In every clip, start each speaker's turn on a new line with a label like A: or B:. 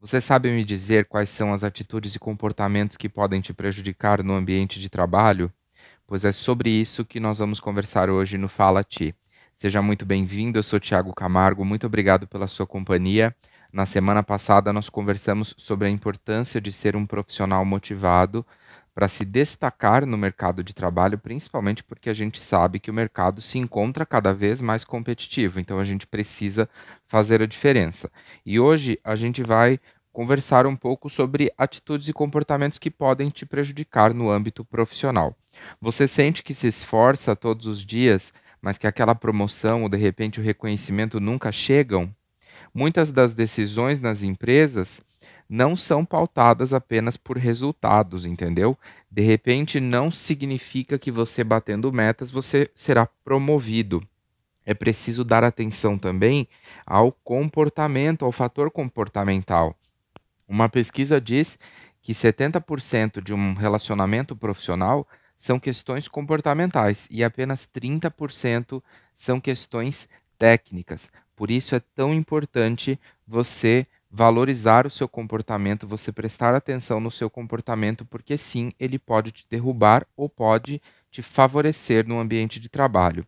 A: Você sabe me dizer quais são as atitudes e comportamentos que podem te prejudicar no ambiente de trabalho? Pois é sobre isso que nós vamos conversar hoje no Fala Ti. Seja muito bem-vindo, eu sou Tiago Camargo, muito obrigado pela sua companhia. Na semana passada nós conversamos sobre a importância de ser um profissional motivado para se destacar no mercado de trabalho, principalmente porque a gente sabe que o mercado se encontra cada vez mais competitivo, então a gente precisa fazer a diferença. E hoje a gente vai conversar um pouco sobre atitudes e comportamentos que podem te prejudicar no âmbito profissional. Você sente que se esforça todos os dias, mas que aquela promoção ou de repente o reconhecimento nunca chegam? Muitas das decisões nas empresas não são pautadas apenas por resultados, entendeu? De repente, não significa que você batendo metas você será promovido. É preciso dar atenção também ao comportamento, ao fator comportamental. Uma pesquisa diz que 70% de um relacionamento profissional são questões comportamentais e apenas 30% são questões técnicas. Por isso é tão importante você valorizar o seu comportamento, você prestar atenção no seu comportamento, porque sim, ele pode te derrubar ou pode te favorecer no ambiente de trabalho.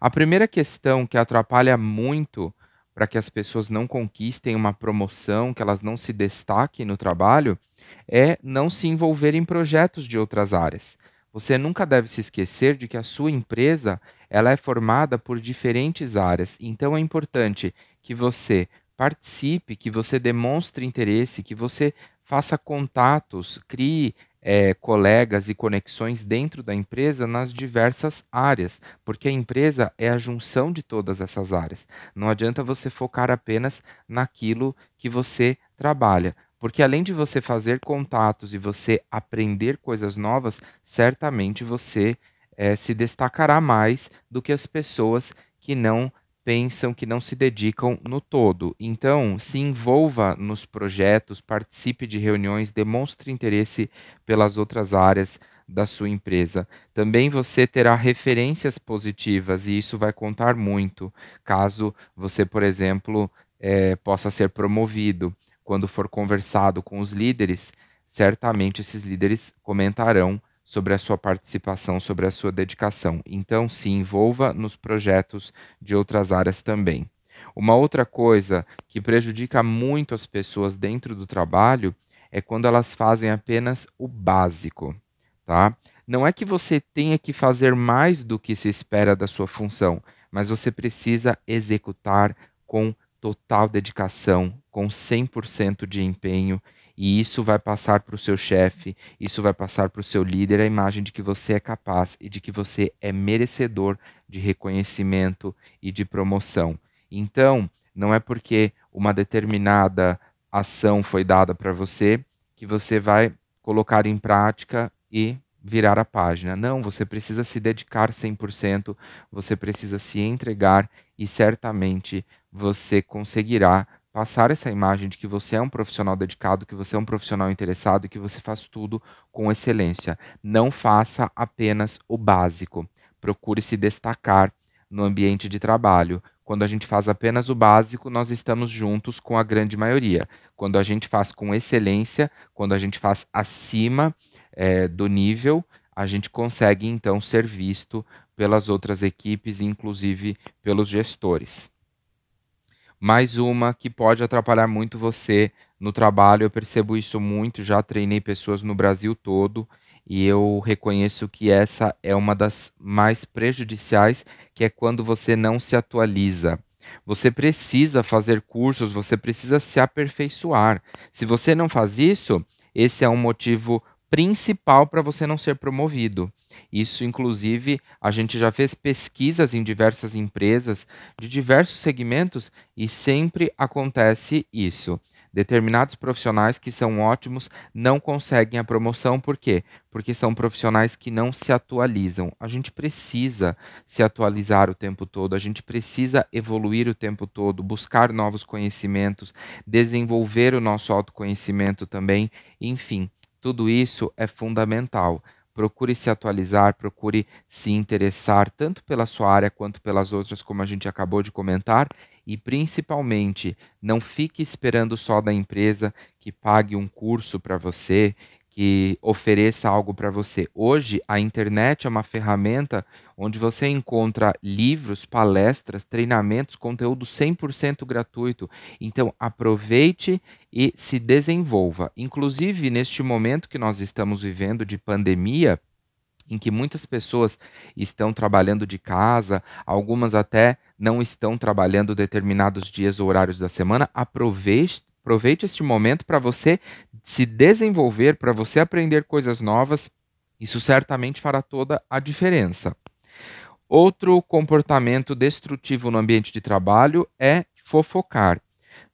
A: A primeira questão que atrapalha muito para que as pessoas não conquistem uma promoção, que elas não se destaquem no trabalho, é não se envolver em projetos de outras áreas. Você nunca deve se esquecer de que a sua empresa ela é formada por diferentes áreas, então é importante que você participe, que você demonstre interesse, que você faça contatos, crie é, colegas e conexões dentro da empresa nas diversas áreas, porque a empresa é a junção de todas essas áreas. Não adianta você focar apenas naquilo que você trabalha, porque além de você fazer contatos e você aprender coisas novas, certamente você é, se destacará mais do que as pessoas que não pensam que não se dedicam no todo. Então, se envolva nos projetos, participe de reuniões, demonstre interesse pelas outras áreas da sua empresa. Também você terá referências positivas e isso vai contar muito, caso você, por exemplo, é, possa ser promovido. Quando for conversado com os líderes, certamente esses líderes comentarão sobre a sua participação, sobre a sua dedicação. Então, se envolva nos projetos de outras áreas também. Uma outra coisa que prejudica muito as pessoas dentro do trabalho é quando elas fazem apenas o básico, tá? Não é que você tenha que fazer mais do que se espera da sua função, mas você precisa executar com total dedicação, com 100% de empenho e isso vai passar para o seu chefe, isso vai passar para o seu líder a imagem de que você é capaz e de que você é merecedor de reconhecimento e de promoção. Então, não é porque uma determinada ação foi dada para você que você vai colocar em prática e virar a página. Não, você precisa se dedicar 100%, você precisa se entregar e certamente você conseguirá passar essa imagem de que você é um profissional dedicado, que você é um profissional interessado e que você faz tudo com excelência. Não faça apenas o básico. Procure se destacar no ambiente de trabalho. Quando a gente faz apenas o básico, nós estamos juntos com a grande maioria. Quando a gente faz com excelência, quando a gente faz acima é, do nível, a gente consegue então ser visto pelas outras equipes, inclusive pelos gestores mais uma que pode atrapalhar muito você no trabalho. Eu percebo isso muito, já treinei pessoas no Brasil todo e eu reconheço que essa é uma das mais prejudiciais, que é quando você não se atualiza. Você precisa fazer cursos, você precisa se aperfeiçoar. Se você não faz isso, esse é um motivo principal para você não ser promovido. Isso, inclusive, a gente já fez pesquisas em diversas empresas de diversos segmentos e sempre acontece isso. Determinados profissionais que são ótimos não conseguem a promoção, por quê? Porque são profissionais que não se atualizam. A gente precisa se atualizar o tempo todo, a gente precisa evoluir o tempo todo, buscar novos conhecimentos, desenvolver o nosso autoconhecimento também, enfim tudo isso é fundamental. Procure se atualizar, procure se interessar tanto pela sua área quanto pelas outras, como a gente acabou de comentar, e principalmente não fique esperando só da empresa que pague um curso para você, que ofereça algo para você. Hoje, a internet é uma ferramenta onde você encontra livros, palestras, treinamentos, conteúdo 100% gratuito. Então, aproveite e se desenvolva. Inclusive, neste momento que nós estamos vivendo de pandemia, em que muitas pessoas estão trabalhando de casa, algumas até não estão trabalhando determinados dias ou horários da semana, aproveite, aproveite este momento para você se desenvolver, para você aprender coisas novas. Isso certamente fará toda a diferença. Outro comportamento destrutivo no ambiente de trabalho é fofocar.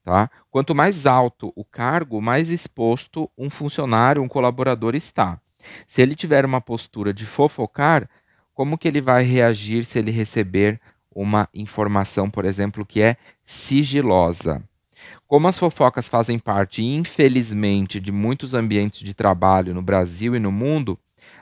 A: Tá? Quanto mais alto o cargo, mais exposto um funcionário, um colaborador está. Se ele tiver uma postura de fofocar, como que ele vai reagir se ele receber uma informação, por exemplo, que é sigilosa? Como as fofocas fazem parte, infelizmente, de muitos ambientes de trabalho no Brasil e no mundo,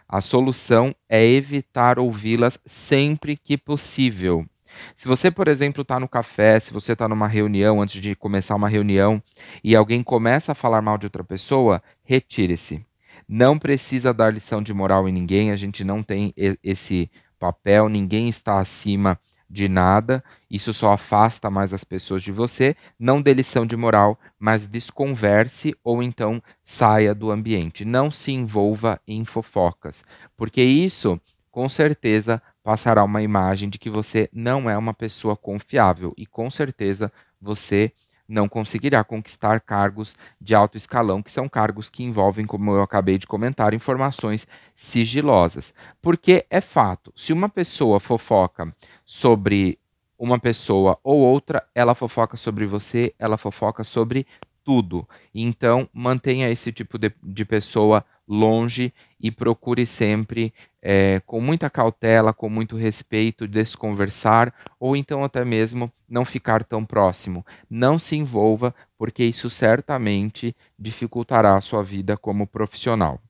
A: a solução é evitar ouvi-las sempre que possível. Se você, por exemplo, está no café, se você está numa reunião, antes de começar uma reunião, e alguém começa a falar mal de outra pessoa, retire-se. Não precisa dar lição de moral em ninguém, a gente não tem esse papel, ninguém está acima de nada, isso só afasta mais as pessoas de você. Não dê lição de moral, mas desconverse ou então saia do ambiente. Não se envolva em fofocas, porque isso com certeza passará uma imagem de que você não é uma pessoa confiável e com certeza você não conseguirá conquistar cargos de alto escalão, que são cargos que envolvem, como eu acabei de comentar, informações sigilosas. Porque é fato, se uma pessoa fofoca sobre uma pessoa ou outra, ela fofoca sobre você, ela fofoca sobre tudo. Então, mantenha esse tipo de, de pessoa longe e procure sempre, é, com muita cautela, com muito respeito, desconversar ou então até mesmo não ficar tão próximo. Não se envolva, porque isso certamente dificultará a sua vida como profissional.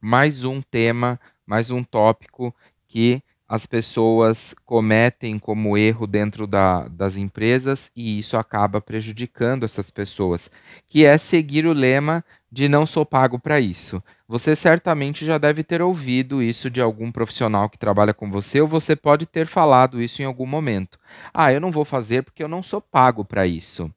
A: Mais um tema, mais um tópico que as pessoas cometem como erro dentro da, das empresas e isso acaba prejudicando essas pessoas, que é seguir o lema de não sou pago para isso. Você certamente já deve ter ouvido isso de algum profissional que trabalha com você, ou você pode ter falado isso em algum momento. Ah, eu não vou fazer porque eu não sou pago para isso.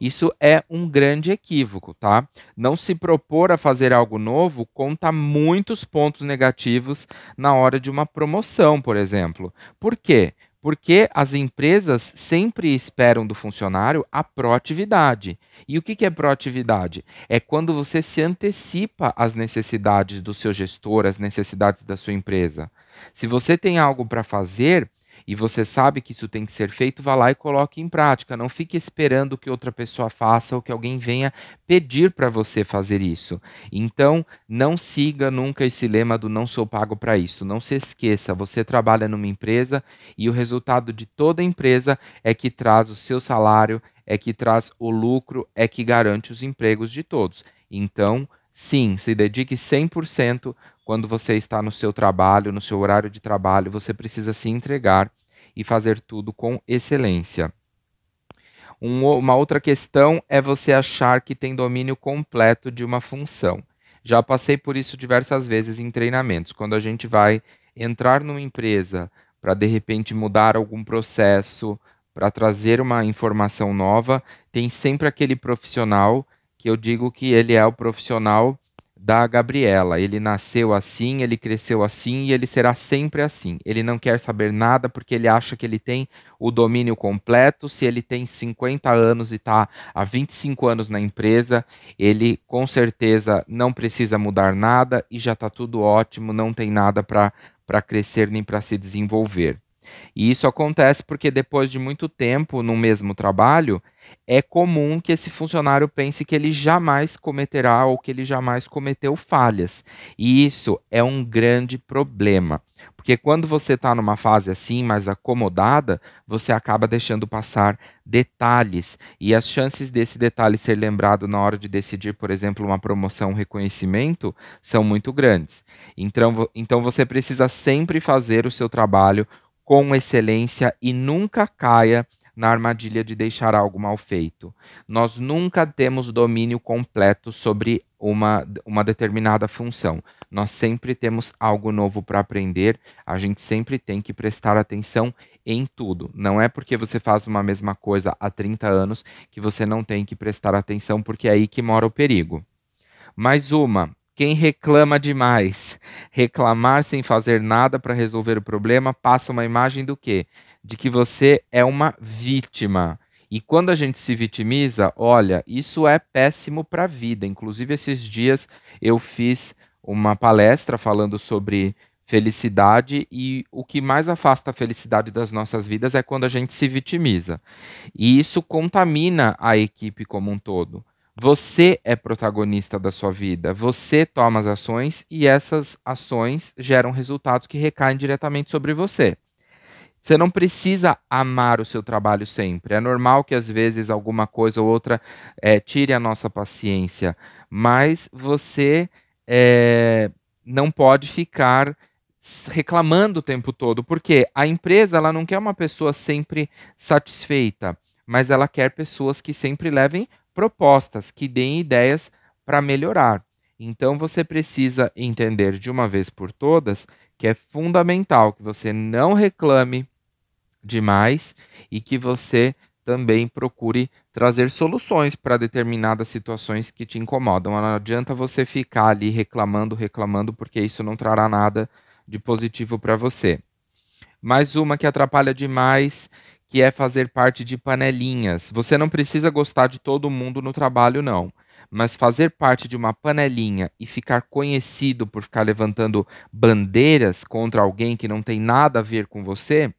A: Isso é um grande equívoco, tá? Não se propor a fazer algo novo conta muitos pontos negativos na hora de uma promoção, por exemplo. Por quê? Porque as empresas sempre esperam do funcionário a proatividade. E o que é proatividade? É quando você se antecipa às necessidades do seu gestor, às necessidades da sua empresa. Se você tem algo para fazer, e você sabe que isso tem que ser feito, vá lá e coloque em prática. Não fique esperando que outra pessoa faça ou que alguém venha pedir para você fazer isso. Então, não siga nunca esse lema do não sou pago para isso. Não se esqueça, você trabalha numa empresa e o resultado de toda empresa é que traz o seu salário, é que traz o lucro, é que garante os empregos de todos. Então, sim, se dedique 100% quando você está no seu trabalho, no seu horário de trabalho, você precisa se entregar e fazer tudo com excelência. Um, uma outra questão é você achar que tem domínio completo de uma função. Já passei por isso diversas vezes em treinamentos. Quando a gente vai entrar numa empresa para de repente mudar algum processo, para trazer uma informação nova, tem sempre aquele profissional que eu digo que ele é o profissional da Gabriela. Ele nasceu assim, ele cresceu assim e ele será sempre assim. Ele não quer saber nada porque ele acha que ele tem o domínio completo. Se ele tem 50 anos e está há 25 anos na empresa, ele com certeza não precisa mudar nada e já está tudo ótimo, não tem nada para crescer nem para se desenvolver. E isso acontece porque depois de muito tempo no mesmo trabalho, é comum que esse funcionário pense que ele jamais cometerá ou que ele jamais cometeu falhas. E isso é um grande problema, Porque quando você está numa fase assim, mais acomodada, você acaba deixando passar detalhes. E as chances desse detalhe ser lembrado na hora de decidir, por exemplo, uma promoção, um reconhecimento, são muito grandes. Então, então você precisa sempre fazer o seu trabalho com excelência e nunca caia na armadilha de deixar algo mal feito. Nós nunca temos domínio completo sobre uma, uma determinada função. Nós sempre temos algo novo para aprender, a gente sempre tem que prestar atenção em tudo. Não é porque você faz uma mesma coisa há 30 anos que você não tem que prestar atenção, porque é aí que mora o perigo. Mais uma, quem reclama demais, reclamar sem fazer nada para resolver o problema, passa uma imagem do quê? De que você é uma vítima. E quando a gente se vitimiza, olha, isso é péssimo para a vida. Inclusive, esses dias eu fiz uma palestra falando sobre felicidade e o que mais afasta a felicidade das nossas vidas é quando a gente se vitimiza. E isso contamina a equipe como um todo. Você é protagonista da sua vida, você toma as ações e essas ações geram resultados que recaem diretamente sobre você. Você não precisa amar o seu trabalho sempre. É normal que às vezes alguma coisa ou outra é, tire a nossa paciência, mas você é, não pode ficar reclamando o tempo todo, porque a empresa ela não quer uma pessoa sempre satisfeita, mas ela quer pessoas que sempre levem propostas, que deem ideias para melhorar. Então você precisa entender de uma vez por todas que é fundamental que você não reclame demais e que você também procure trazer soluções para determinadas situações que te incomodam. Não adianta você ficar ali reclamando, reclamando, porque isso não trará nada de positivo para você. Mais uma que atrapalha demais, que é fazer parte de panelinhas. Você não precisa gostar de todo mundo no trabalho, não. Mas fazer parte de uma panelinha e ficar conhecido por ficar levantando bandeiras contra alguém que não tem nada a ver com você,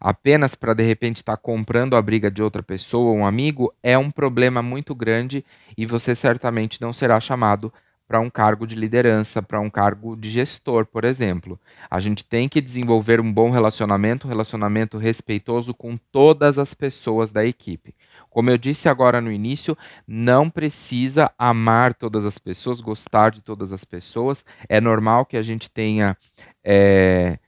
A: apenas para de repente estar tá comprando a briga de outra pessoa, um amigo, é um problema muito grande e você certamente não será chamado para um cargo de liderança, para um cargo de gestor, por exemplo. A gente tem que desenvolver um bom relacionamento, um relacionamento respeitoso com todas as pessoas da equipe. Como eu disse agora no início, não precisa amar todas as pessoas, gostar de todas as pessoas. É normal que a gente tenha é,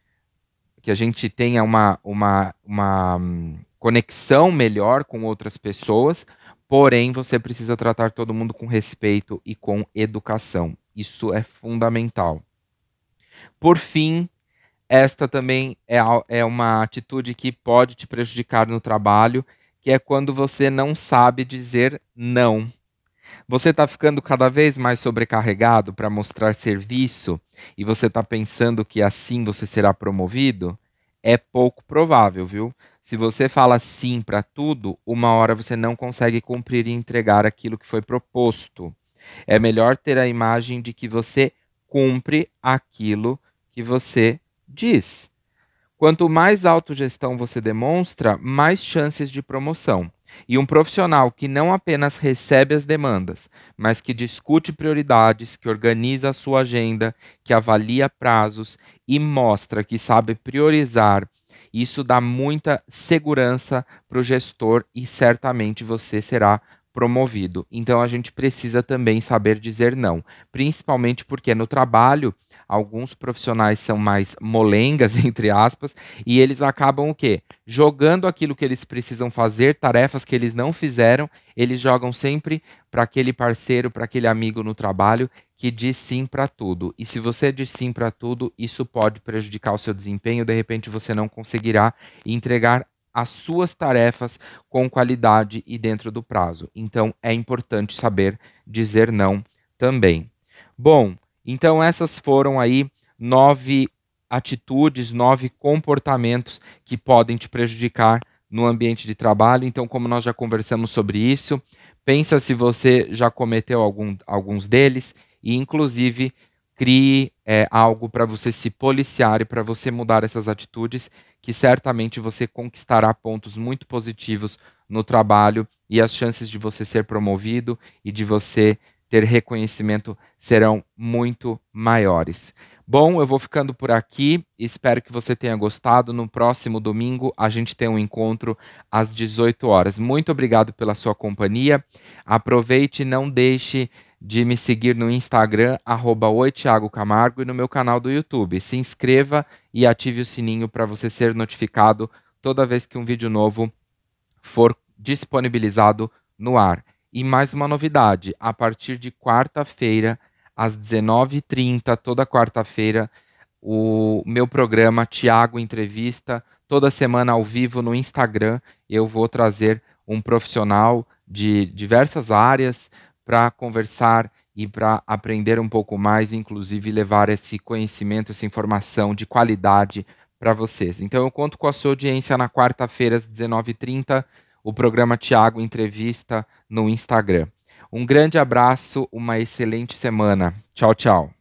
A: que a gente tenha uma, uma, uma hum, conexão melhor com outras pessoas, porém você precisa tratar todo mundo com respeito e com educação. Isso é fundamental. Por fim, esta também é, é uma atitude que pode te prejudicar no trabalho, que é quando você não sabe dizer não. Você está ficando cada vez mais sobrecarregado para mostrar serviço e você está pensando que assim você será promovido? É pouco provável, viu? Se você fala sim para tudo, uma hora você não consegue cumprir e entregar aquilo que foi proposto. É melhor ter a imagem de que você cumpre aquilo que você diz. Quanto mais autogestão você demonstra, mais chances de promoção. E um profissional que não apenas recebe as demandas, mas que discute prioridades, que organiza a sua agenda, que avalia prazos e mostra que sabe priorizar, isso dá muita segurança para o gestor e certamente você será promovido. Então a gente precisa também saber dizer não, principalmente porque no trabalho alguns profissionais são mais molengas, entre aspas, e eles acabam o quê? Jogando aquilo que eles precisam fazer, tarefas que eles não fizeram, eles jogam sempre para aquele parceiro, para aquele amigo no trabalho que diz sim para tudo. E se você diz sim para tudo, isso pode prejudicar o seu desempenho, de repente você não conseguirá entregar as suas tarefas com qualidade e dentro do prazo. Então é importante saber dizer não também. Bom, então, essas foram aí nove atitudes, nove comportamentos que podem te prejudicar no ambiente de trabalho. Então, como nós já conversamos sobre isso, pensa se você já cometeu algum, alguns deles e, inclusive, crie é, algo para você se policiar e para você mudar essas atitudes, que certamente você conquistará pontos muito positivos no trabalho e as chances de você ser promovido e de você ter reconhecimento serão muito maiores. Bom, eu vou ficando por aqui. Espero que você tenha gostado. No próximo domingo a gente tem um encontro às 18 horas. Muito obrigado pela sua companhia. Aproveite e não deixe de me seguir no Instagram, arroba Camargo, e no meu canal do YouTube. Se inscreva e ative o sininho para você ser notificado toda vez que um vídeo novo for disponibilizado no ar. E mais uma novidade: a partir de quarta-feira, às 19h30, toda quarta-feira, o meu programa Tiago Entrevista, toda semana ao vivo no Instagram, eu vou trazer um profissional de diversas áreas para conversar e para aprender um pouco mais, inclusive levar esse conhecimento, essa informação de qualidade para vocês. Então eu conto com a sua audiência na quarta-feira às 19h30, o programa Tiago Entrevista no Instagram. Um grande abraço, uma excelente semana. Tchau, tchau.